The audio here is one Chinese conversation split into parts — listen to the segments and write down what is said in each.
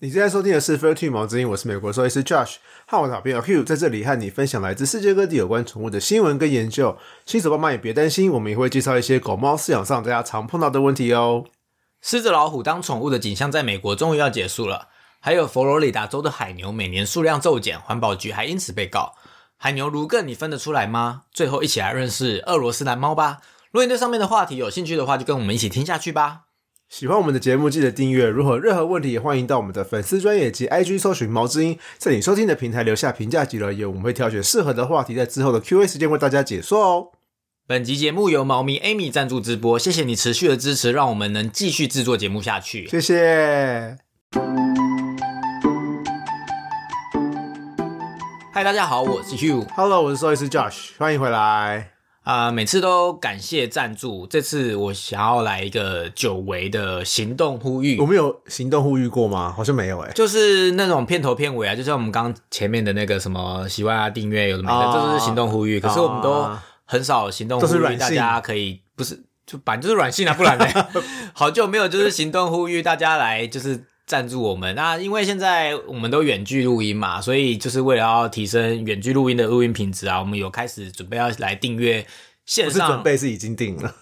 你现在收听的是《Fur 毛之音》，我是美国兽医师 Josh，和我的好朋友 Hugh 在这里和你分享来自世界各地有关宠物的新闻跟研究。新手爸妈也别担心，我们也会介绍一些狗猫饲养上大家常碰到的问题哦。狮子老虎当宠物的景象在美国终于要结束了，还有佛罗里达州的海牛每年数量骤减，环保局还因此被告。海牛如更，你分得出来吗？最后一起来认识俄罗斯蓝猫吧。如果你对上面的话题有兴趣的话，就跟我们一起听下去吧。喜欢我们的节目，记得订阅。如果任何问题，也欢迎到我们的粉丝专业及 IG 搜寻毛之音，在你收听的平台留下评价及留言，我们会挑选适合的话题，在之后的 Q&A 时间为大家解说哦。本集节目由猫咪 Amy 赞助直播，谢谢你持续的支持，让我们能继续制作节目下去。谢谢。嗨，大家好，我是 Hugh。Hello，我是兽医师 Josh，欢迎回来。啊、每次都感谢赞助，这次我想要来一个久违的行动呼吁我，们有行动呼吁过吗？好像没有哎、就是那种片头片尾啊，就像我们刚前面的那个什么喜欢啊、订阅有的没的，哦这都是行动呼吁。可是我们都哦很少行动呼吁，大家可以不是就反正就是软性啊，不然呢？好久没有就是行动呼吁大家来就是。赞助我们那，因为现在我们都远距录音嘛，所以就是为了要提升远距录音的录音品质啊，我们有开始准备要来订阅线不是准上备是已经定了，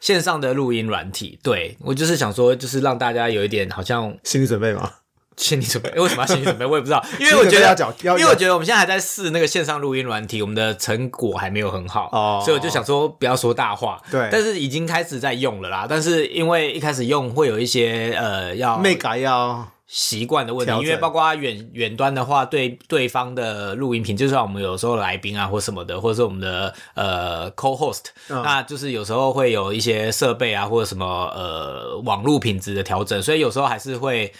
线上的录音软体。对我就是想说，就是让大家有一点好像心理准备吗？心理准备，为什么要心理准备？我也不知道，因为我觉得因为我觉得我们现在还在试那个线上录音软体，我们的成果还没有很好，哦所以我就想说不要说大话，对但是已经开始在用了啦。但是因为一开始用会有一些呃要没改要习惯的问题因为包括远远端的话，对对方的录音品，就算我们有时候来宾啊或什么的，或者是我们的呃 co-host，、嗯那就是有时候会有一些设备啊或者什么呃网络品质的调整，所以有时候还是会。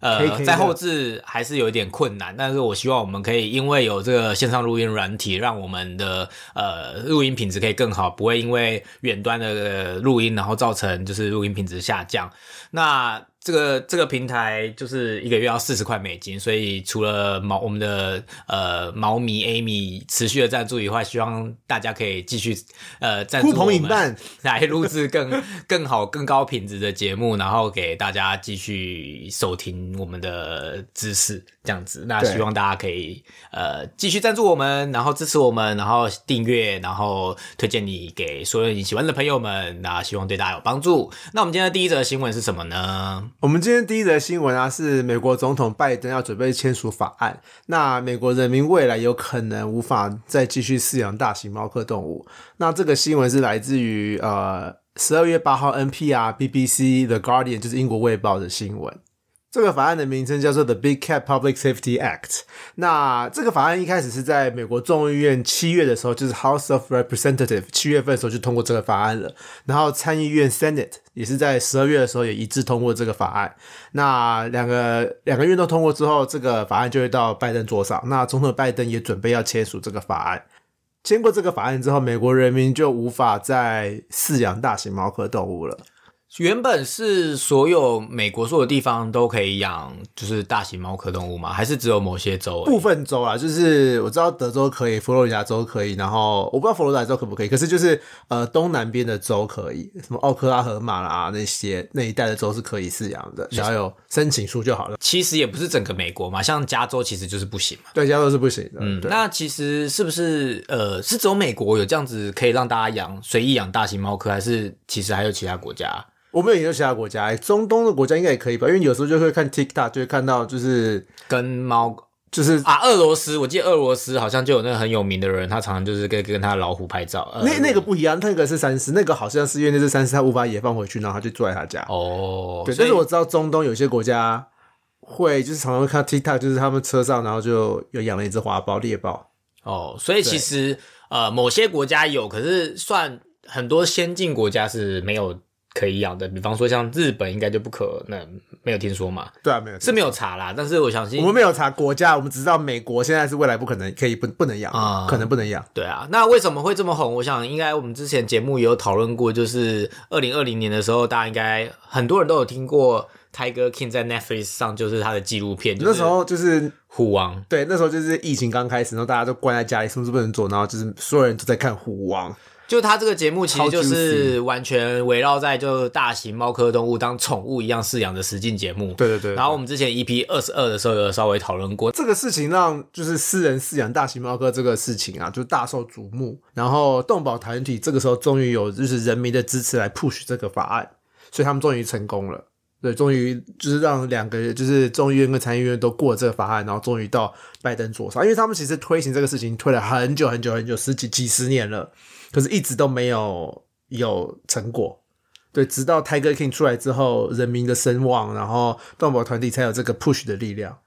呃在后置还是有一点困难，但是我希望我们可以因为有这个线上录音软体，让我们的呃录音品质可以更好，不会因为远端的呃录音然后造成就是录音品质下降。那这个这个平台就是一个月要四十块美金，所以除了毛我们的呃毛迷 Amy 持续的赞助以外，希望大家可以继续呃赞助我们，来录制更更好、更高品质的节目，然后给大家继续收听我们的知识，这样子。那希望大家可以呃继续赞助我们，然后支持我们，然后订阅，然后推荐你给所有你喜欢的朋友们。那希望对大家有帮助。那我们今天的第一则新闻是什么呢？我们今天第一则新闻啊，是美国总统拜登要准备签署法案，那美国人民未来有可能无法再继续饲养大型猫科动物。那这个新闻是来自于呃十二月八号 NPR、BBC、The Guardian，就是英国卫报的新闻。这个法案的名称叫做 The Big Cat Public Safety Act。那这个法案一开始是在美国众议院七月的时候，就是 House of Representative 七月份的时候就通过这个法案了。然后参议院 Senate 也是在十二月的时候也一致通过这个法案。那两个两个院都通过之后，这个法案就会到拜登桌上。那总统拜登也准备要签署这个法案。签过这个法案之后，美国人民就无法再饲养大型猫科动物了。原本是所有美国所有地方都可以养，就是大型猫科动物吗？还是只有某些州？部分州啊，就是我知道德州可以，佛罗里达州可以，然后我不知道佛罗里达州可不可以，可是就是呃东南边的州可以，什么奥克拉荷马啦那些那一带的州是可以饲养的，只要有申请书就好了。其实也不是整个美国嘛，像加州其实就是不行嘛。对，加州是不行的。嗯，那其实是不是呃，是只有美国有这样子可以让大家养随意养大型猫科，还是其实还有其他国家？我没有研究其他国家，哎中东的国家应该也可以吧？因为有时候就会看 TikTok，就会看到就是跟猫就是啊，俄罗斯，我记得俄罗斯好像就有那个很有名的人，他常常就是跟跟他的老虎拍照。呃、那那个不一样，那个是三十，那个好像是因为那是三十，他无法野放回去，然后他就住在他家。哦，对，但是我知道中东有些国家会就是常常会看 TikTok，就是他们车上然后就有养了一只花豹猎豹。哦，所以其实呃，某些国家有，可是算很多先进国家是没有可以养的，比方说像日本，应该就不可能，没有听说嘛，对啊，没有是没有查啦。但是我相信我们没有查国家，我们只知道美国现在是未来不可能可以不不能养，啊可能不能养。对啊，那为什么会这么红？我想应该我们之前节目也有讨论过，就是二零二零年的时候，大家应该很多人都有听过 Tiger King 在 Netflix 上就是他的纪录片，就是那时候就是虎王。对，那时候就是疫情刚开始，然后大家都关在家里，什么都不能做，然后就是所有人都在看虎王。就他这个节目其实就是完全围绕在就大型猫科动物当宠物一样饲养的实境节目。对对对，然后我们之前 EP 二十二的时候有稍微讨论过，这个事情让就是私人饲养大型猫科这个事情啊，就大受瞩目。然后动保团体这个时候终于有就是人民的支持来 push 这个法案，所以他们终于成功了。对，终于就是让两个就是众议院跟参议院都过了这个法案，然后终于到拜登桌上，因为他们其实推行这个事情推了很久很久很久，十几几十年了，可是一直都没有有成果。对，直到 Tiger King 出来之后，人民的声望，然后动保团体才有这个 push 的力量。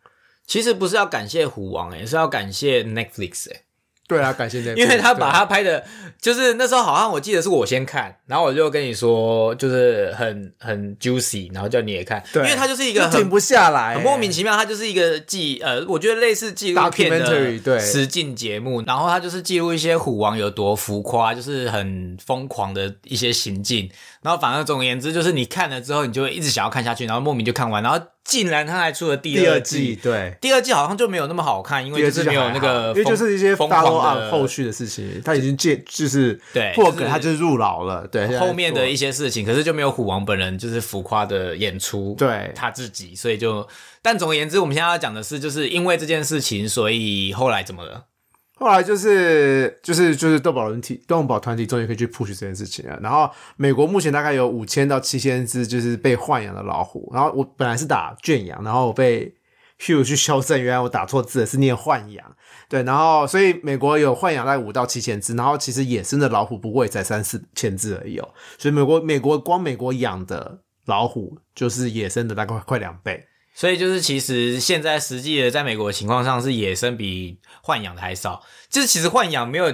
其实不是要感谢虎王、欸，是要感谢 Netflix 哎、对啊，感谢 Netflix，因为他把他拍的，就是那时候好像我记得是我先看，然后我就跟你说，就是很很 juicy，然后叫你也看，因为他就是一个停不下来，很莫名其妙，他就是一个记呃，我觉得类似纪录片的实境节目，然后他就是记录一些虎王有多浮夸，就是很疯狂的一些行径，然后反正总而言之，就是你看了之后，你就会一直想要看下去，然后莫名就看完，然后竟然他还出了第第二季季，。对。第二季好像就没有那么好看，因为就是没有那个因为就是一些疯 follow 狂 up 的后续的事情，他已经借就是对就是破梗，他就是入牢了，对，后面的一些事情，可是就没有虎王本人就是浮夸的演出，对他自己，所以就，但总而言之，我们现在要讲的是，就是因为这件事情，所以后来怎么了？后来就是就是就是动保团体动保团体终于可以去 push 这件事情了。然后美国目前大概有五千到七千只就是被豢养的老虎。然后我本来是打圈养，然后我被 Hugh 去修正，原来我打错字了，是念豢养。对，然后所以美国有豢养在五到七千只，然后其实野生的老虎不过也才三四千只而已哦。所以美国美国光美国养的老虎就是野生的大概快两倍。所以就是其实现在实际的在美国的情况上是野生比豢养的还少，就是其实豢养没有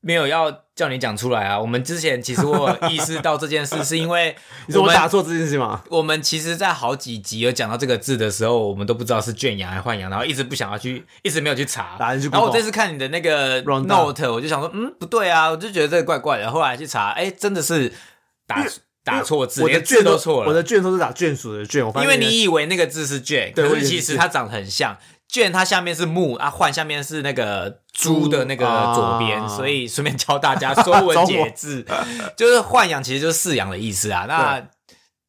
没有要叫你讲出来啊。我们之前其实我意识到这件事，是因为你说我们打错这件事情吗？我们其实，在好几集有讲到这个字的时候，我们都不知道是圈养还是豢养，然后一直不想要去，一直没有去查。然后我这次看你的那个 note，我就想说，嗯，不对啊，我就觉得这个怪怪的。后来去查，哎，真的是打 打错字，我的卷都错了。我的卷都是打眷属的卷，我发现因为你以为那个字是卷，可是其实它长得很像。卷它下面是木啊，换下面是那个猪的那个左边，啊所以 顺便教大家说文解字，就是豢养其实就是饲养的意思啊。那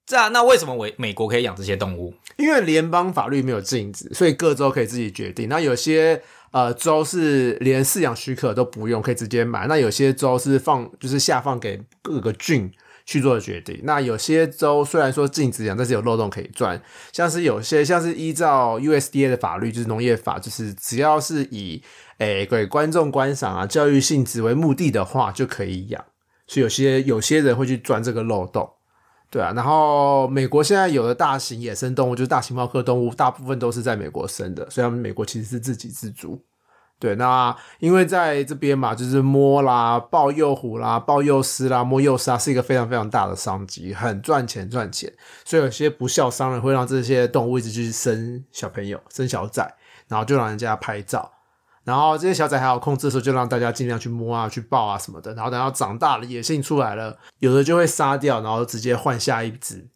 这样，那为什么美美国可以养这些动物？因为联邦法律没有禁止，所以各州可以自己决定。那有些呃州是连饲养许可都不用，可以直接买。那有些州是放就是下放给各个郡去做的决定。那有些州虽然说禁止养，但是有漏洞可以钻。像是有些像是依照 USDA 的法律，就是农业法，就是只要是以诶给观众观赏啊、教育性质为目的的话，就可以养。所以有些有些人会去钻这个漏洞。对啊，然后美国现在有的大型野生动物，就是大型猫科动物，大部分都是在美国生的，所以他们美国其实是自给自足。对，那因为在这边嘛，就是摸啦、抱幼虎啦、抱幼狮啦、摸幼狮啊是一个非常非常大的商机，很赚钱赚钱。所以有些不孝商人会让这些动物一直去生小朋友、生小崽，然后就让人家拍照。然后这些小崽还好控制的时候，就让大家尽量去摸啊、去抱啊什么的。然后等到长大了，野性出来了，有的就会杀掉，然后直接换下一只。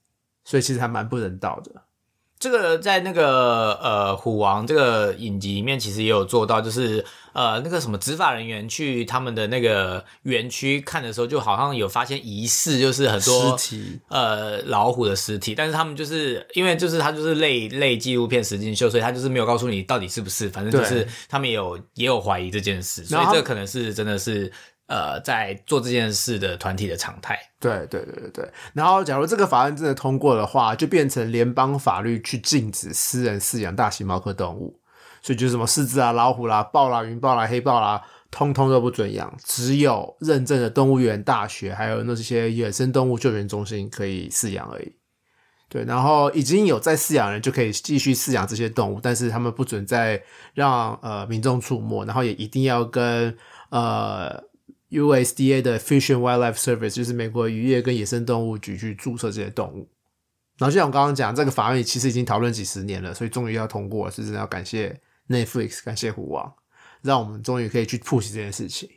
所以其实还蛮不人道的。这个在那个呃虎王这个影集里面，其实也有做到，就是呃那个什么执法人员去他们的那个园区看的时候，就好像有发现疑似就是很多尸体呃老虎的尸体，但是他们就是因为就是他就是类类纪录片实境秀，所以他就是没有告诉你到底是不是，反正就是他们也有也有怀疑这件事，所以这可能是真的是呃在做这件事的团体的常态。对对对对对。然后，假如这个法案真的通过的话，就变成联邦法律去禁止私人饲养大型猫科动物，所以就什么狮子啊、老虎啦、豹啦、云豹啦、黑豹啦，通通都不准养，只有认证的动物园、大学，还有那些野生动物救援中心可以饲养而已。对，然后已经有在饲养的人就可以继续饲养这些动物，但是他们不准再让呃民众触摸，然后也一定要跟呃 USDA 的 Fish and Wildlife Service，就是美国渔业跟野生动物局去注册这些动物。然后就像我刚刚讲，这个法案其实已经讨论几十年了，所以终于要通过了，是真的要感谢 Netflix，感谢虎王，让我们终于可以去 push 这件事情。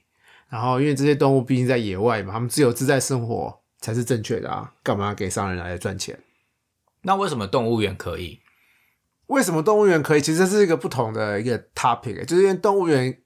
然后因为这些动物毕竟在野外嘛，他们自由自在生活才是正确的啊，干嘛给商人来赚钱？那为什么动物园可以？为什么动物园可以？其实这是一个不同的一个 topic，就是因为动物园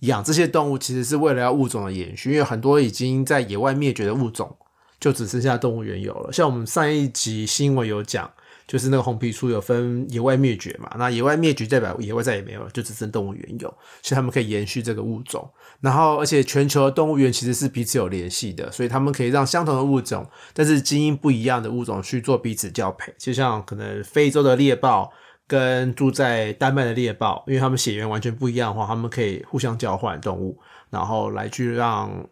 养这些动物，其实是为了要物种的延续，因为很多已经在野外灭绝的物种，就只剩下动物园有了。像我们上一集新闻有讲，就是那个红皮书有分野外灭绝嘛，那野外灭绝代表野外再也没有了，就只剩动物园有，所以他们可以延续这个物种。然后，而且全球的动物园其实是彼此有联系的，所以他们可以让相同的物种，但是基因不一样的物种去做彼此交配，就像可能非洲的猎豹。跟住在丹麦的猎豹，因为他们血缘完全不一样的话，他们可以互相交换动物，然后来去让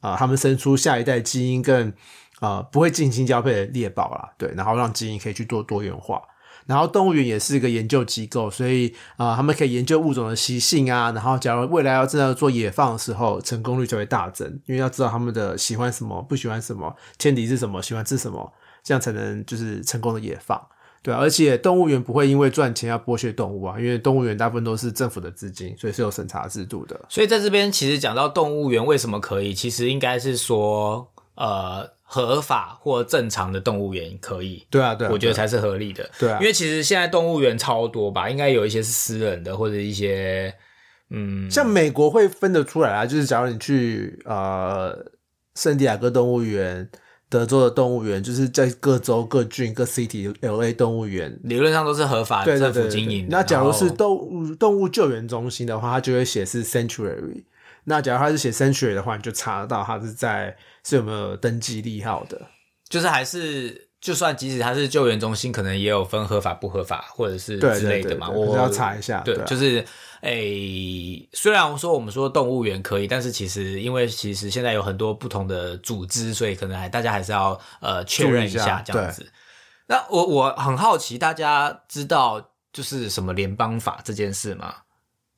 啊他们生出下一代基因更呃不会近亲交配的猎豹啦，对，然后让基因可以去做多元化。然后动物园也是一个研究机构，所以啊他们可以研究物种的习性啊，然后假如未来要真的做野放的时候，成功率就会大增，因为要知道他们的喜欢什么，不喜欢什么，天敌是什么，喜欢吃什么，这样才能就是成功的野放。对，而且动物园不会因为赚钱要剥削动物啊，因为动物园大部分都是政府的资金，所以是有审查制度的。所以在这边其实讲到动物园为什么可以，其实应该是说，呃，合法或正常的动物园可以。对啊，对，我觉得才是合理的。对啊，因为其实现在动物园超多吧，应该有一些是私人的，或者一些，嗯，像美国会分得出来啊，就是假如你去呃圣地亚哥动物园。德州的动物园就是在各州、各郡、各 city L A 动物园，理论上都是合法政府经营。那假如是动物动物救援中心的话，它就会写是 sanctuary。那假如它是写 sanctuary 的话，你就查得到它是在是有没有登记利号的。就是还是就算即使它是救援中心，可能也有分合法不合法或者是之类的嘛。我要查一下。对，就是。诶，虽然说我们说动物园可以，但是其实因为其实现在有很多不同的组织，所以可能还大家还是要呃确认一下这样子。那我我很好奇，大家知道就是什么联邦法这件事吗？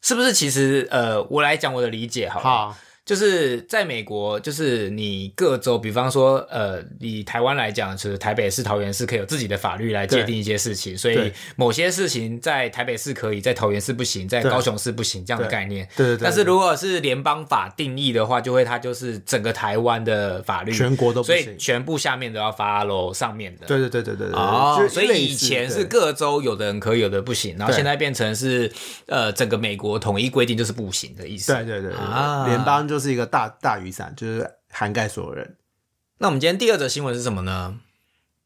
是不是其实呃，我来讲我的理解好好。就是在美国，就是你各州，比方说，呃，以台湾来讲，是台北市、桃园市可以有自己的法律来界定一些事情，所以某些事情在台北市可以，在桃园市不行，在高雄市不行这样的概念。对对对。但是如果是联邦法定义的话，就会它就是整个台湾的法律，全国都所以全部下面都要发喽上面的。对对对对对对。哦，所以以前是各州有的人可以，有的不行，然后现在变成是呃整个美国统一规定就是不行的意思。对对对啊，联邦就。是一个大大雨伞，就是涵盖所有人。那我们今天第二则新闻是什么呢？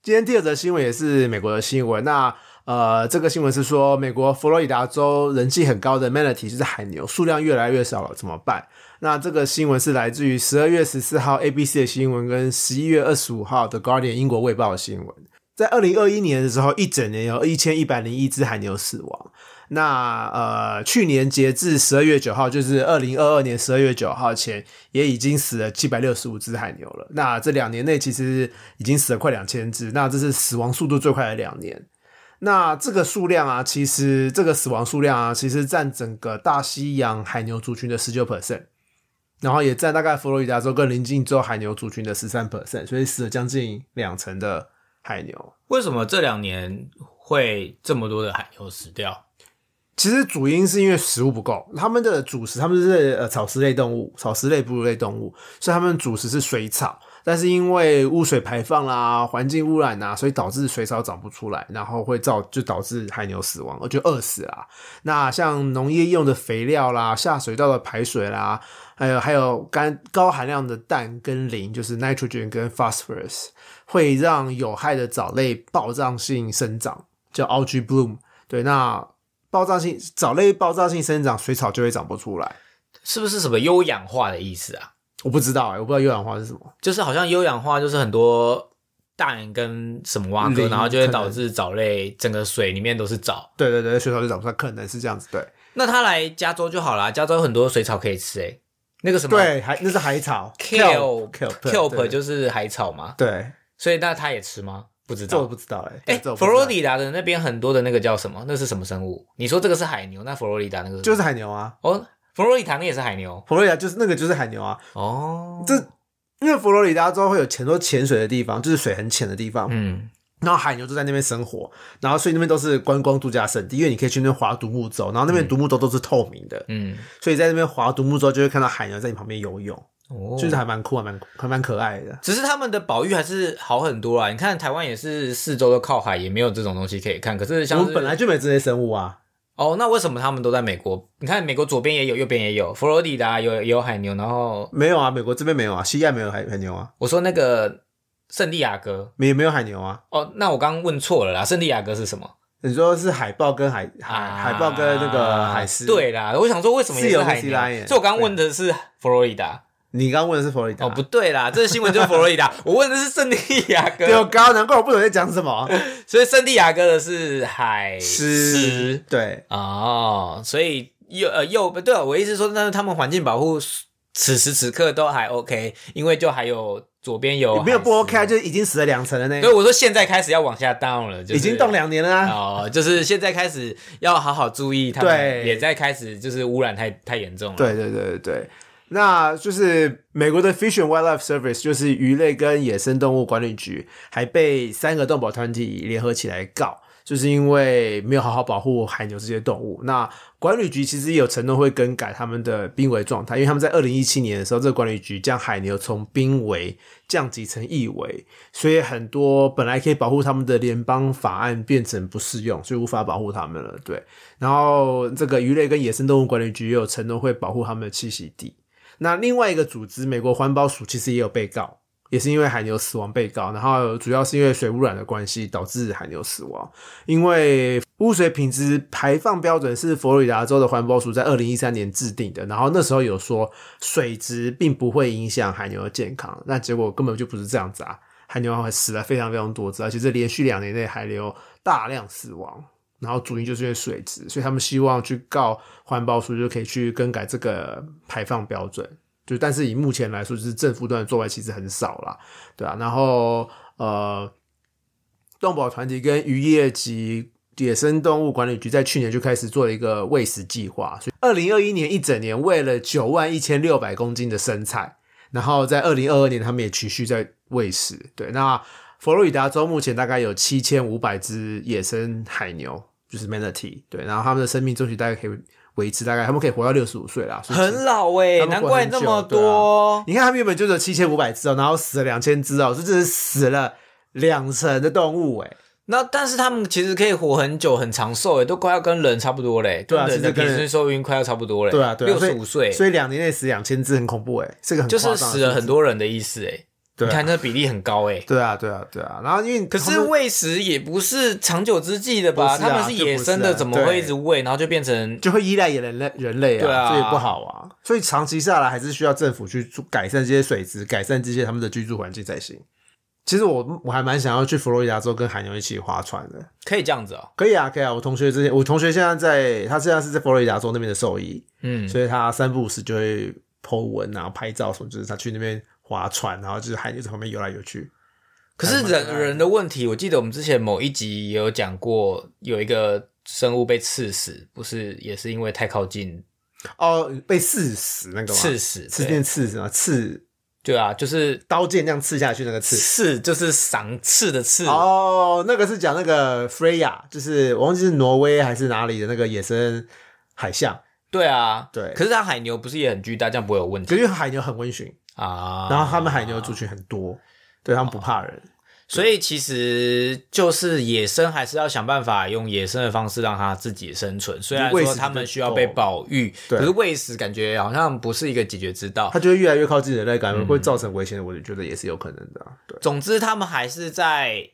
今天第二则新闻也是美国的新闻。那呃，这个新闻是说，美国佛罗里达州人气很高的 manatee 就是海牛数量越来越少了，怎么办？那这个新闻是来自于十二月十四号 ABC 的新闻，跟十一月二十五号的 Guardian 英国卫报的新闻。在二零二一年的时候，一整年有一千一百零一只海牛死亡。那呃，去年截至十二月九号，就是二零二二年十二月九号前，也已经死了七百六十五只海牛了。那这两年内其实已经死了快两千只，那这是死亡速度最快的两年。那这个数量啊，其实这个死亡数量啊，其实占整个大西洋海牛族群的十九 percent，然后也占大概佛罗里达州跟邻近州海牛族群的十三 percent，所以死了将近两成的海牛。为什么这两年会这么多的海牛死掉？其实主因是因为食物不够，他们的主食他们是呃草食类动物，草食类哺乳类动物，所以他们主食是水草。但是因为污水排放啦、环境污染呐，所以导致水草长不出来，然后会造就导致海牛死亡，而就饿死啦。那像农业用的肥料啦、下水道的排水啦，还有还有干高含量的氮跟磷，就是 nitrogen 跟 phosphorus，会让有害的藻类爆炸性生长，叫 algae bloom。对，那爆炸性藻类爆炸性生长，水草就会长不出来，是不是什么优氧化的意思啊？我不知道哎，我不知道优氧化是什么，就是好像优氧化就是很多氮跟什么挖哥，然后就会导致藻类整个水里面都是藻。对对对，水草就长不出来，可能是这样子。对，那他来加州就好啦，加州有很多水草可以吃哎，那个什么对，海那是海草，kelp kelp 就是海草嘛。对，所以那他也吃吗？不知道，这我不知道哎。哎，佛罗里达的那边很多的那个叫什么？那是什么生物？你说这个是海牛，那佛罗里达那个就是海牛啊。哦，佛罗里达那也是海牛。佛罗里达就是那个就是海牛啊。哦，这因为佛罗里达州会有很多潜水的地方，就是水很浅的地方。嗯，然后海牛就在那边生活，然后所以那边都是观光度假胜地，因为你可以去那边划独木舟，然后那边独木舟都是透明的。嗯，所以在那边划独木舟就会看到海牛在你旁边游泳。哦，就是还蛮酷，还蛮还蛮可爱的。只是他们的保育还是好很多啊！你看台湾也是四周都靠海，也没有这种东西可以看。可是像我们本来就没这些生物啊。哦，那为什么他们都在美国？你看，美国左边也有，右边也有，佛罗里达有也有海牛，然后没有啊，美国这边没有啊，西岸没有海海牛啊，我说那个圣地亚哥。没没有海牛啊。哦，那我刚刚问错了啦，圣地亚哥是什么？你说是海豹跟海海、啊海豹跟那个海狮？，对啦，我想说为什么也是有海 Sea 牛？所以我刚刚问的是佛罗里达。你刚刚问的是佛罗里达。哦，不对啦，这个新闻就是佛罗里达，我问的是圣地亚对，我哥，刚刚难怪我不懂在讲什么。所以圣地亚哥的是海狮狮对，哦，所以右呃右对啊，我意思是说，但是他们环境保护此时此刻都还 OK，因为就还有左边有没有不 OK，啊，就已经死了两层了呢所，以我说现在开始要往下 down 了，就是、已经动两年了啊。哦，就是现在开始要好好注意，他们也在开始就是污染太太严重了。对对对对对，那就是美国的 Fish and Wildlife Service，就是鱼类跟野生动物管理局，还被三个动保团体联合起来告，就是因为没有好好保护海牛这些动物。那管理局其实也有承诺会更改他们的濒危状态，因为他们在二零一七年的时候，这个管理局将海牛从濒危降级成易危，所以很多本来可以保护他们的联邦法案变成不适用，所以无法保护他们了。对，然后这个鱼类跟野生动物管理局也有承诺会保护他们的栖息地。那另外一个组织美国环保署其实也有被告，也是因为海牛死亡被告，然后主要是因为水污染的关系导致海牛死亡。因为污水品质排放标准是佛罗里达州的环保署在二零一三年制定的，然后那时候有说水质并不会影响海牛的健康，那结果根本就不是这样子啊！海牛还死了非常非常多只，而且这连续两年内海牛大量死亡。然后主因就是因为水质，所以他们希望去告环保署，就可以去更改这个排放标准。就但是以目前来说，就是政府端的作为其实很少啦，对啊。然后呃，动保团体跟渔业及野生动物管理局在去年就开始做了一个喂食计划，所以二零二一年一整年喂了九万一千六百公斤的生菜，然后在二零二二年他们也持续在喂食。对，那佛罗里达州目前大概有七千五百只野生海牛，就是 manatee，对，然后他们的生命周期大概可以维持大概他们可以活到六十五岁啦，所以很老哎、难怪那么多。你看他们原本就只有七千五百只哦，然后死了两千只哦，这真是死了两成的动物哎。那但是他们其实可以活很久、很长寿诶，都快要跟人差不多嘞。对啊跟平均寿命快要差不多嘞。对啊，对啊，六十五岁，所以两年内死两千只很恐怖哎，是个很就是死了很。多人的意思诶。对啊你看那比例很高诶。对啊，对啊，对啊。然后因为可是喂食也不是长久之计的吧？他们是野生的，怎么会一直喂，然后就变成就会依赖人类人类啊，对啊所以不好啊。所以长期下来还是需要政府去改善这些水质，改善这些他们的居住环境才行。其实我我还蛮想要去佛罗里达州跟海牛一起划船的，可以这样子哦？可以啊，可以啊。我同学之前，我同学现在在，他现在是在佛罗里达州那边的兽医，嗯，所以他三不五时就会 po 文啊、拍照什么，就是他去那边划船，然后就是海牛在旁边游来游去。可是人人的问题，我记得我们之前某一集也有讲过，有一个生物被刺死，不是也是因为太靠近哦，被刺死那个吗？刺死？刺对剑刺什么？刺对啊，就是刀剑这样刺下去那个刺。刺，就是赏刺的刺。哦，那个是讲那个 Freya，就是我忘记是挪威还是哪里的那个野生海象。对啊，对可是它海牛不是也很巨大，这样不会有问题可是因为海牛很温驯，啊？然后他们海牛族群很多，对他们不怕人。所以其实就是野生还是要想办法用野生的方式让它自己生存。虽然说它们需要被保育，可是喂食感觉好像不是一个解决之道它。就会越来越靠近人类，感嗯觉会造成危险的。我觉得也是有可能的啊、对，总之，他们还是在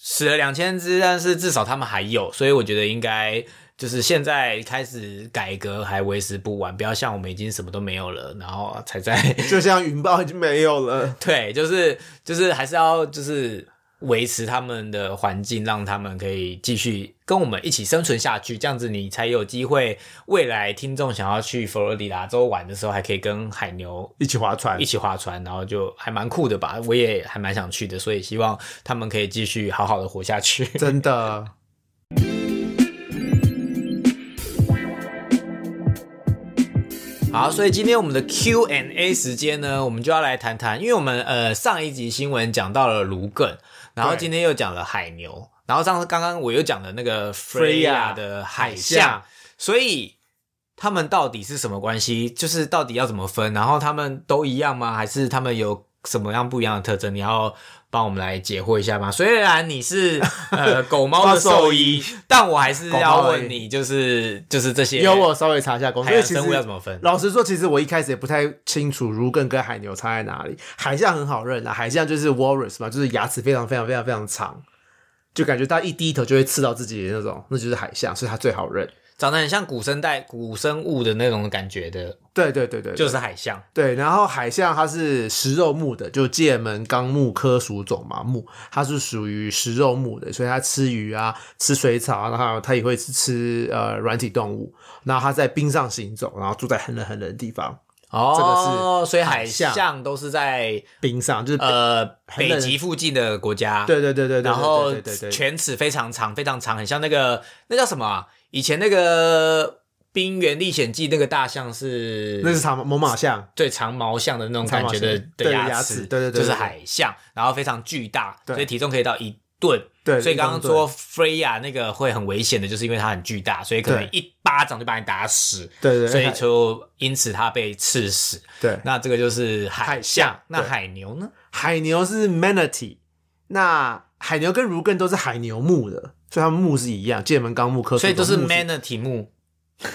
死了两千只，但是至少他们还有，所以我觉得应该就是现在开始改革还为时不晚，不要像我们已经什么都没有了，然后才在 就像云豹已经没有了。对，就是就是还是要就是维持他们的环境，让他们可以继续跟我们一起生存下去，这样子你才有机会未来听众想要去佛罗里达州玩的时候，还可以跟海牛一起划船一，起划船，然后就还蛮酷的吧。我也还蛮想去的，所以希望他们可以继续好好的活下去。真的。好，所以今天我们的 Q and A 时间呢，我们就要来谈谈，因为我们呃上一集新闻讲到了卢梗，然后今天又讲了海牛，然后上次刚刚我又讲了那个 Freya 的海象，所以他们到底是什么关系？就是到底要怎么分？然后他们都一样吗？还是他们有什么样不一样的特征？你要帮我们来解惑一下吗？虽然你是 呃狗猫的兽医，但我还是要问你，就是就是这些，有我稍微查一下功课。因为其生物要怎么分？老实说，其实我一开始也不太清楚如艮跟海牛差在哪里。海象很好认啊，海象就是 walrus 嘛，就是牙齿非常非常非常非常长，就感觉它一低头就会刺到自己的那种，那就是海象，所以它最好认。长得很像古生代古生物的那种感觉的，对对对对，就是海象。对，然后海象它是食肉目的，就界门纲目科属种嘛目，它是属于食肉目的，所以它吃鱼啊，吃水草啊，然后它也会吃吃呃软体动物。然后它在冰上行走，然后住在很冷很冷的地方，哦，这个是所以海海象象都是在冰上就是呃北极附近的国家。对对对对对，然后犬齿非常长，非常长，很像那个那叫什么啊？以前那个《冰原历险记》那个大象是那是长猛犸象，对长毛象的那种感觉的牙牙齿对对对就是海象，然后非常巨大，所以体重可以到一吨。对，所以刚刚对说 Freya 那个会很危险的，就是因为它很巨大，所以可能一巴掌就把你打死，对对，所以就因此它被刺死。对。那这个就是海海象象。那海牛呢？海牛是 manatee，那海牛跟如艮都是海牛目的，所以它们目是一样，剑门纲目科属所以都是 manatee 目、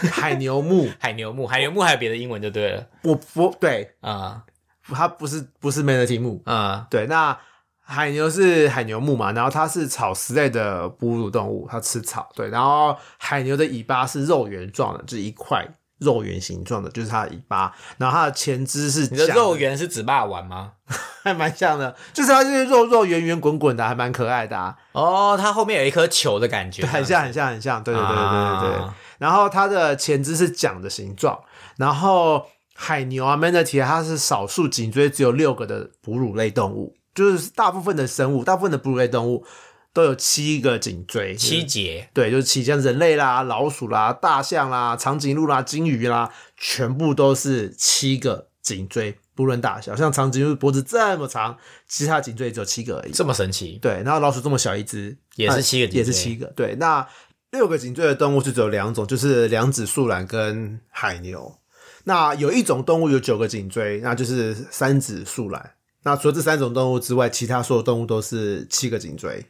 海牛目。海牛目、海牛目还有别的英文就对了。我不对，啊它不是不是 manatee 目。啊对，那海牛是海牛目嘛，然后它是草食类的哺乳动物，它吃草。对，然后海牛的尾巴是肉圆状的，就是一块肉圆形状的，就是它的尾巴。然后它的前肢是讲你的肉圆是指霸丸吗？还蛮像的，就是它就是肉肉圆圆滚滚的，还蛮可爱的啊，哦，它后面有一颗球的感觉，很像很像很像。对对对对对对。啊然后它的前肢是桨的形状，然后海牛啊 manatee 啊它是少数颈椎只有六个的哺乳类动物，就是大部分的生物，大部分的哺乳类动物都有七个颈椎，七节。对，就是七，像人类啦、老鼠啦、大象啦、长颈鹿啦、金鱼啦，全部都是七个颈椎，不论大小。像长颈鹿脖子这么长，其实它颈椎只有七个而已。这么神奇，对，然后老鼠这么小一只，也是七个也是七个。对，那六个颈椎的动物就只有两种，就是两趾树懒跟海牛。那有一种动物有九个颈椎，那就是三趾树懒。那除了这三种动物之外，其他所有动物都是七个颈椎。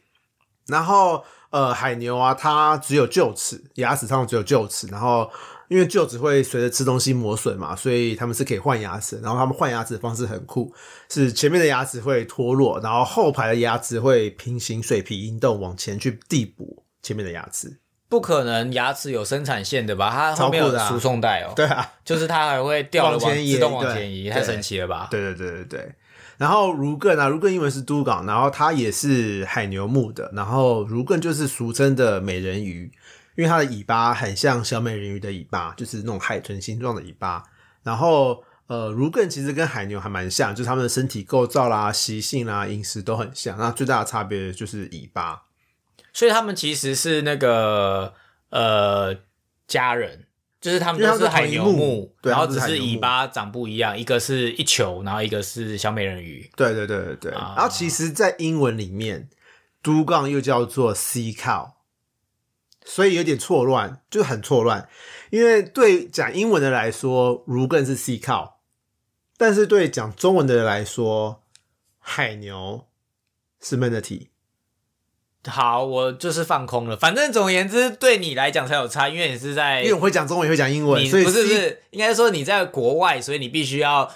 然后呃，海牛啊，它只有臼齿，牙齿上只有臼齿。然后因为臼齿会随着吃东西磨损嘛，所以它们是可以换牙齿。然后它们换牙齿的方式很酷，是前面的牙齿会脱落，然后后排的牙齿会平行水平移动往前去递补前面的牙齿。不可能牙齿有生产线的吧？它后面有输送带哦，对啊，就是它还会掉了往前移自动往前移，太神奇了吧？对对对对对。然后如艮啊，如艮英文是都港，然后它也是海牛目的。然后如艮就是俗称的美人鱼，因为它的尾巴很像小美人鱼的尾巴，就是那种海豚形状的尾巴。然后呃，如更其实跟海牛还蛮像，就是它们的身体构造啦、习性啦、饮食都很像。那最大的差别就是尾巴。所以他们其实是那个呃家人，就是他们都是海牛目目，对然后只是尾巴长不一样，一个是一球，然后一个是小美人鱼。对对对对对。啊然后其实，在英文里面，都杠又叫做 sea cow，所以有点错乱，就是很错乱。因为对讲英文的来说，如更是 sea cow，但是对讲中文的人来说，海牛是 manatee。好，我就是放空了。反正总而言之，对你来讲才有差，因为你是在因为我会讲中文，也会讲英文，所以你不是不是，应该说你在国外，所以你必须要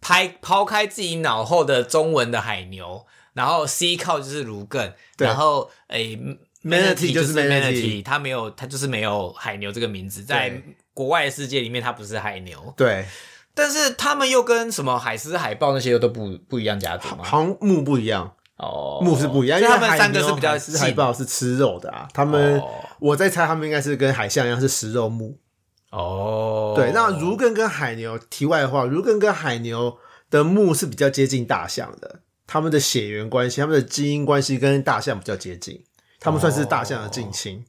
拍抛开自己脑后的中文的海牛，然后 C 靠就是卢更，然后诶 Manatee 就就是 manatee manatee，它没有，它就是没有海牛这个名字，在国外的世界里面，它不是海牛，对，但是他们又跟什么海狮、海豹那些又都不不一样家族吗？好像目不一样，哦，目是不一样，因为他们三个是比较海狮海豹是吃肉的啊，他们、哦。我在猜他们应该是跟海象一样是食肉目。哦，对，那如艮跟海牛，题外话，如艮跟海牛的目是比较接近大象的，他们的血缘关系、他们的基因关系跟大象比较接近，他们算是大象的近亲。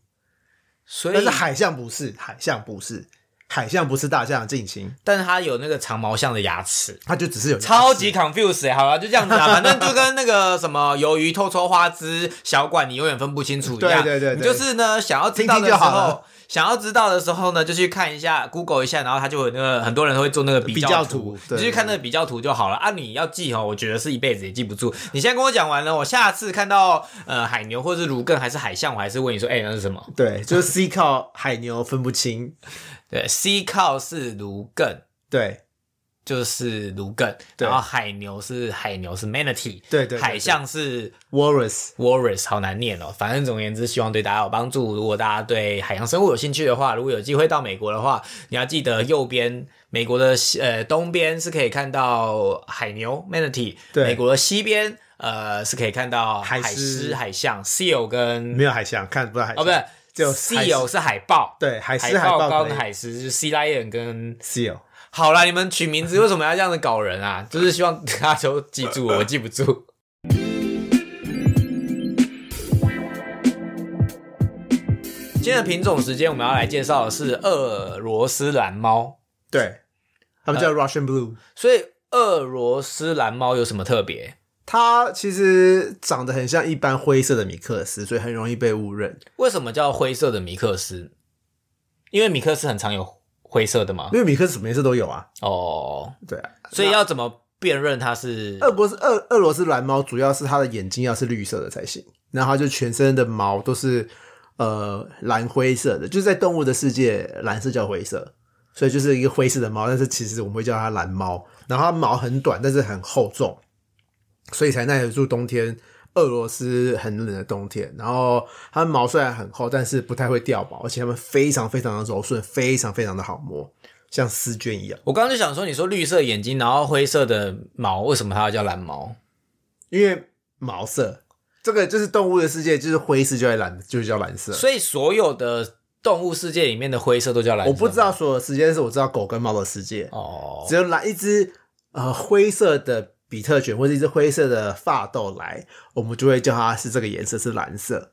所以但是海象不是，海象不是，海象不是大象的近亲，但是它有那个长毛象的牙齿。它就只是有超级 confuse 欸好了，就这样子啊，反正就跟那个什么鱿鱼透抽花枝小管，你永远分不清楚一样。对对对就是呢，想要知道的时候，想要知道的时候呢，就去看一下 Google 一下，然后它就有那个很多人都会做那个比比较图你就去看那个比较图就好了啊。你要记哦，我觉得是一辈子也记不住。你现在跟我讲完了，我下次看到呃海牛或是芦艮还是海象，我还是问你说，哎、那是什么？对，就是 C 靠海牛分不清。对，C 靠是芦艮，对。就是芦艮，对。然后海牛是海牛是 manatee，对对对海象是 Walrus，Walrus 好难念哦，反正总而言之，希望对大家有帮助。如果大家对海洋生物有兴趣的话，如果有机会到美国的话，你要记得右边美国的西呃东边是可以看到海牛 manatee，对。美国的西边呃是可以看到海海狮狮、海象 seal 跟没有海象，看不到海象。哦不是只有 seal 是海豹，对，海海狮、海豹跟海狮就是 sea lion 跟 seal。好啦，你们取名字为什么要这样子搞人啊？就是希望大家都记住，我记不住。今天的品种时间，我们要来介绍的是俄罗斯蓝猫。对，他们叫 Russian Blue。所以，俄罗斯蓝猫有什么特别？它其实长得很像一般灰色的米克斯，所以很容易被误认。为什么叫灰色的米克斯？因为米克斯很常有灰色的嘛。因为米克斯什么颜色都有啊。哦，对啊，所以要怎么辨认它是？俄国是俄俄罗斯蓝猫，主要是它的眼睛要是绿色的才行，然后它就全身的毛都是呃蓝灰色的，就是在动物的世界，蓝色叫灰色，所以就是一个灰色的猫，但是其实我们会叫它蓝猫。然后它毛很短，但是很厚重，所以才耐得住冬天。俄罗斯很冷的冬天，然后它们毛虽然很厚，但是不太会掉毛，而且它们非常非常的柔顺，非常非常的好摸，像丝绢一样。我刚刚就想说，你说绿色眼睛，然后灰色的毛，为什么它要叫蓝毛？因为毛色，这个就是动物的世界，就是灰色就会蓝，就叫蓝色。所以所有的动物世界里面的灰色都叫蓝色。我不知道所有世界，但是我知道狗跟猫的世界，哦，只有蓝一只呃灰色的比特犬或者一只灰色的发豆来，我们就会叫它是这个颜色是蓝色。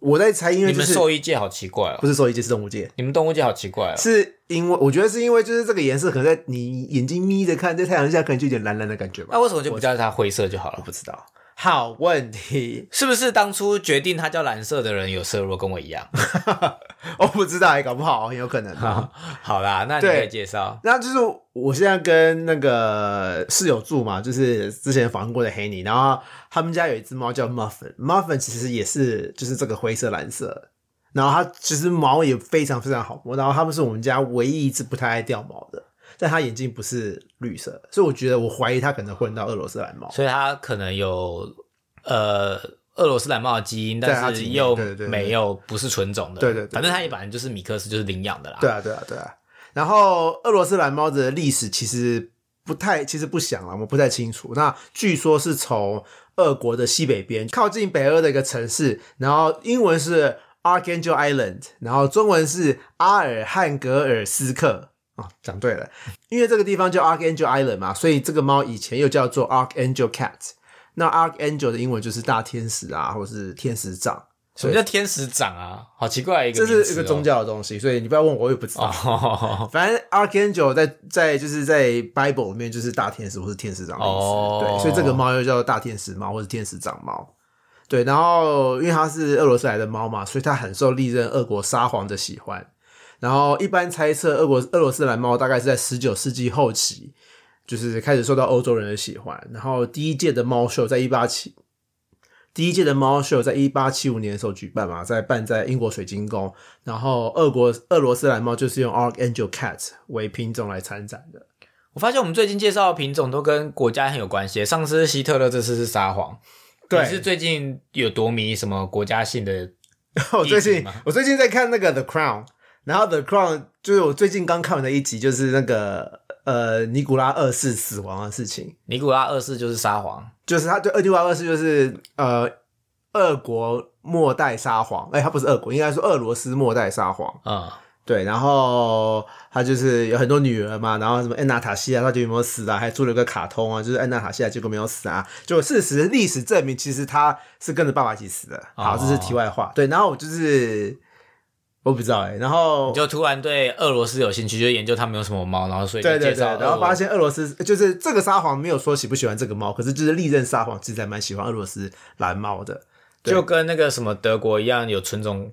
我在猜，因为你们兽医界好奇怪哦，不是兽医界是动物界，你们动物界好奇怪哦。是因为我觉得是因为就是这个颜色可能在你眼睛眯着看，在太阳下可能就有点蓝蓝的感觉吧。那为什么就不叫它灰色就好了？不知道。好问题，是不是当初决定它叫蓝色的人有色弱，跟我一样？我不知道，也搞不好很有可能啊。好啦，那你可以介绍。那就是我现在跟那个室友住嘛，就是之前访问过的黑尼，然后他们家有一只猫叫 Muffin，Muffin 其实也是就是这个灰色蓝色，然后它其实毛也非常非常好摸，然后他们是我们家唯一一只不太爱掉毛的，但他眼睛不是绿色，所以我觉得我怀疑他可能混到俄罗斯蓝猫。所以他可能有呃俄罗斯蓝猫的基因，但是又没有不是纯种的。对对对反正他也本来就是米克斯，就是领养的啦。对啊，对啊，对啊。然后俄罗斯蓝猫的历史其实不太，其实不详了，我们不太清楚。那据说是从俄国的西北边，靠近北欧的一个城市，然后英文是 Archangel Island，然后中文是阿尔汉格尔斯克。哦，讲对了，因为这个地方叫 Archangel Island 嘛，所以这个猫以前又叫做 Archangel Cat。那 Archangel 的英文就是大天使啊，或是天使长，什么叫天使长啊？好奇怪一个这是一个宗教的东西，所以你不要问我，我也不知道。哦。反正 Archangel 在在就是在 Bible 里面就是大天使或是天使长的意思，哦对，所以这个猫又叫做大天使猫或是天使长猫。对，然后因为它是俄罗斯来的猫嘛，所以它很受历任俄国沙皇的喜欢。然后一般猜测，俄国俄罗斯蓝猫大概是在十九世纪后期，就是开始受到欧洲人的喜欢。然后第一届的猫秀在一八七，第一届的猫秀在一八七五年的时候举办嘛，在办在英国水晶宫。然后俄国俄罗斯蓝猫就是用 Archangel Cat 为品种来参展的。我发现我们最近介绍的品种都跟国家很有关系。上次是希特勒，这次是沙皇。对你是最近有多迷什么国家性的？我最近我最近在看那个 The Crown，然后 The Crown 就是我最近刚看完的一集，就是那个呃尼古拉二世死亡的事情，尼古拉二世就是沙皇，就是他对二尼古拉二世就是呃俄国末代沙皇，哎、他不是俄国，应该说俄罗斯末代沙皇。嗯，对，然后他就是有很多女儿嘛，然后什么安娜塔西亚到底有没有死啊？还出了个卡通啊，就是安娜塔西亚结果没有死啊。就事实历史证明，其实他是跟着爸爸一起死的。好，这是题外话。对，然后我就是我不知道哎、然后你就突然对俄罗斯有兴趣，就研究他们有什么猫，然后所以对对对，介绍。然后发现俄罗斯就是这个沙皇没有说喜不喜欢这个猫，可是就是历任沙皇其实还蛮喜欢俄罗斯蓝猫的。就跟那个什么德国一样，有纯种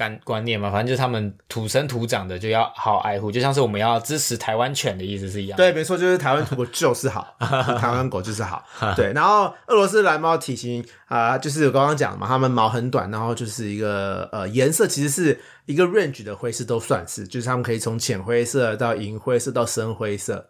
观观念嘛，反正就是他们土生土长的就要好好爱护，就像是我们要支持台湾犬的意思是一样。对，没错，就是台湾土狗就是好，台湾狗就是好。对，然后俄罗斯蓝猫体型啊、就是我刚刚讲嘛，它们毛很短，然后就是一个呃颜色其实是一个 range 的灰色都算是，就是它们可以从浅灰色到银灰色到深灰色，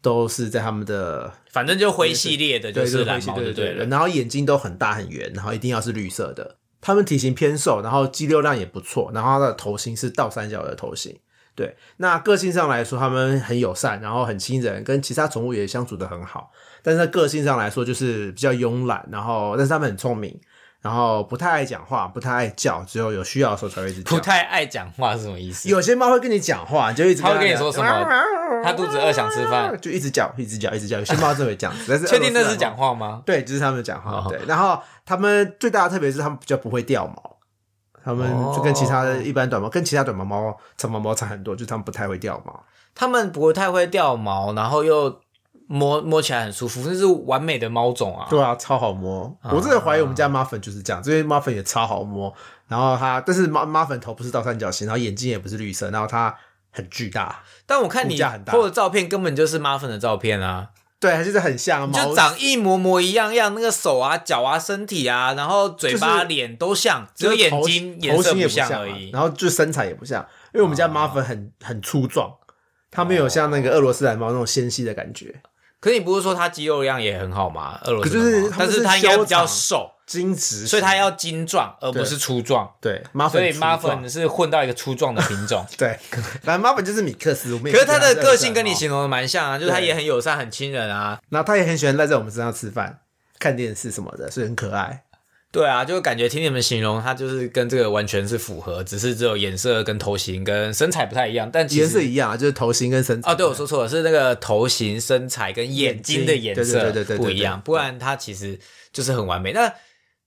都是在他们的反正就灰系列的，就，是蓝猫就对对对，然后眼睛都很大很圆，然后一定要是绿色的。他们体型偏瘦，然后肌肉量也不错，然后它的头型是倒三角的头型。对，那个性上来说，它们很友善，然后很亲人，跟其他宠物也相处的很好。但是在个性上来说，就是比较慵懒，然后但是它们很聪明，然后不太爱讲话，不太爱叫，只有有需要的时候才会一直叫。不太爱讲话是什么意思？有些猫会跟你讲话，你就一直它会跟你它说什么它肚子饿想吃饭，就一直叫，一直叫，一直叫。有些猫真的会这样子，但是确定那是讲话吗？对，就是他们讲话。哦对，然后他们最大的特别是他们比较不会掉毛，他们就跟其他的一般短毛、跟其他短毛猫、长毛猫差很多，就是他们不太会掉毛。它们不太会掉毛，然后又摸摸起来很舒服，这是完美的猫种啊！对啊，超好摸。我真的怀疑我们家马粉就是这样，因为马粉也超好摸。然后它，但是马马粉头不是倒三角形，然后眼睛也不是绿色，然后它很巨大。但我看你骨架很大 po 的照片根本就是马粉的照片啊，对，它就是很像猫，就长一模模一样样，那个手啊、脚啊、身体啊，然后嘴巴、就是脸都像，只有眼睛颜色头型也不像而已。然后就身材也不像，因为我们家马粉很很粗壮，它没有像那个俄罗斯蓝猫那种纤细的感觉。可是你不是说它肌肉量也很好吗？俄罗斯可就是但是它应该比较瘦，精直，所以它要精壮，而不是粗壮。对所以马粉是混到一个粗壮的品种。对，反正马粉就是米克斯。可是它的个性跟你形容的蛮像啊，就是它也很友善、很亲人啊。然后他也很喜欢赖在我们身上吃饭、看电视什么的，所以很可爱。对啊，就感觉听你们形容，它就是跟这个完全是符合，只是只有颜色跟头型跟身材不太一样，但其实颜色一样啊，就是头型跟身材。哦，对我说错了，是那个头型、身材跟眼睛的颜色不一样，不然它其实就是很完美。那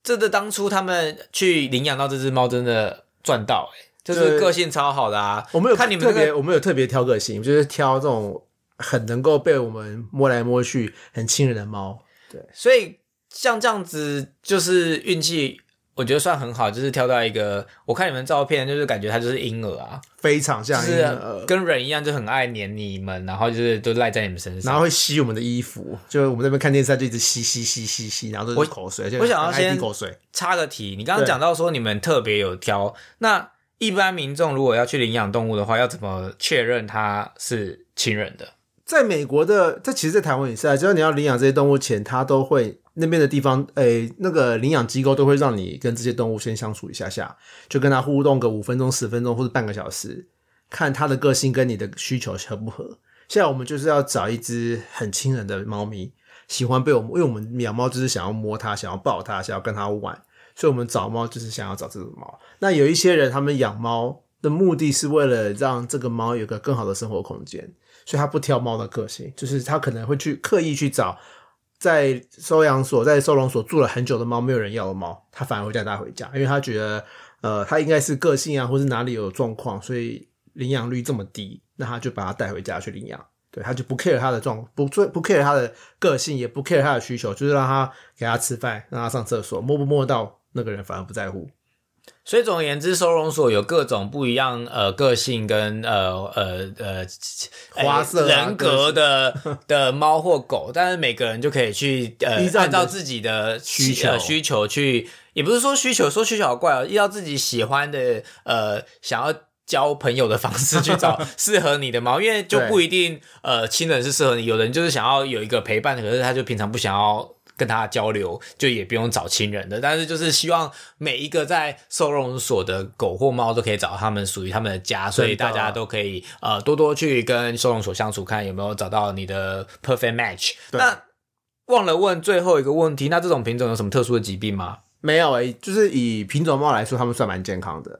这个当初他们去领养到这只猫，真的赚到哎、就是对个性超好的啊！我们有，看你们那个，我们有特别挑个性，就是挑这种很能够被我们摸来摸去、很亲人的猫。对所以像这样子，就是运气。我觉得算很好，就是挑到一个，我看你们照片，就是感觉它就是婴儿啊，非常像是婴儿，跟人一样，就很爱黏你们，然后就是都赖在你们身上。然后会吸我们的衣服，就是我们这边看电视，它就一直吸吸吸吸吸，然后都是口水，就我想要先口水。插个题，你刚刚讲到说你们特别有挑，那一般民众如果要去领养动物的话，要怎么确认它是亲人的？在美国的，这其实，在台湾也是啊，只要你要领养这些动物前，它都会那边的地方，诶、那个领养机构都会让你跟这些动物先相处一下下，就跟它互动个五分钟、十分钟或者半个小时，看它的个性跟你的需求合不合。现在我们就是要找一只很亲人的猫咪，喜欢被我们，因为我们养猫就是想要摸它，想要抱它，想要跟它玩，所以我们找猫就是想要找这种猫。那有一些人他们养猫的目的是为了让这个猫有个更好的生活空间。所以他不挑猫的个性，就是他可能会去刻意去找在收养所、在收容所住了很久的猫，没有人要的猫，他反而会带它回家，因为他觉得，呃，它应该是个性啊，或是哪里有状况，所以领养率这么低，那他就把它带回家去领养。对，他就不 care 他的状，不不 care 他的个性，也不 care 他的需求，就是让他给他吃饭，让他上厕所，摸不摸到那个人反而不在乎。所以总而言之，收容所有各种不一样呃个性跟呃呃呃花色啊人格的的猫或狗，但是每个人就可以去呃按照自己的需求呃需求去，也不是说需求说需求好怪哦，依照自己喜欢的呃想要。交朋友的方式去找 适合你的猫，因为就不一定呃亲人是适合你，有人就是想要有一个陪伴，可是他就平常不想要跟他交流，就也不用找亲人的。但是就是希望每一个在收容所的狗或猫都可以找到他们属于他们的家，所以大家都可以呃多多去跟收容所相处，看有没有找到你的 perfect match。那忘了问最后一个问题，那这种品种有什么特殊的疾病吗？没有诶、就是以品种猫来说，它们算蛮健康的，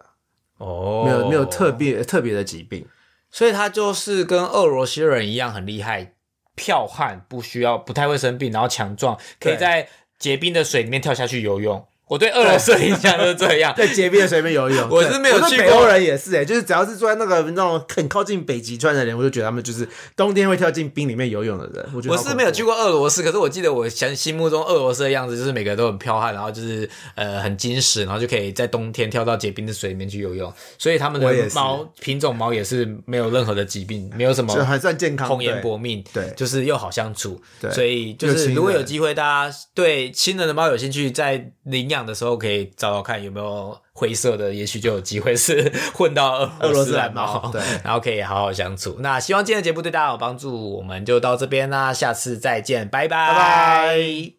哦没有没有特别特别的疾病。所以它就是跟俄罗斯人一样很厉害，剽悍，不需要不太会生病，然后强壮，可以在结冰的水里面跳下去游泳。我对俄罗斯的印象就是这样。在结冰的水里面游泳。我是没有去过我说北欧人也是哎、就是只要是住在那个那种很靠近北极圈的人，我就觉得他们就是冬天会跳进冰里面游泳的人。我是没有去过俄罗斯，可是我记得我想心目中俄罗斯的样子就是每个人都很彪悍，然后就是呃很矜持，然后就可以在冬天跳到结冰的水里面去游泳，所以他们的猫品种猫也是没有任何的疾病，没有什么还算健康，红颜薄命，对就是又好相处，对所以就是如果有机会，大家对亲人的猫有兴趣，在领养的时候可以找找看有没有灰色的，也许就有机会是 混到俄俄罗斯蓝蓝猫对然后可以好好相处。那希望今天的节目对大家有帮助，我们就到这边啦，下次再见，拜拜拜拜。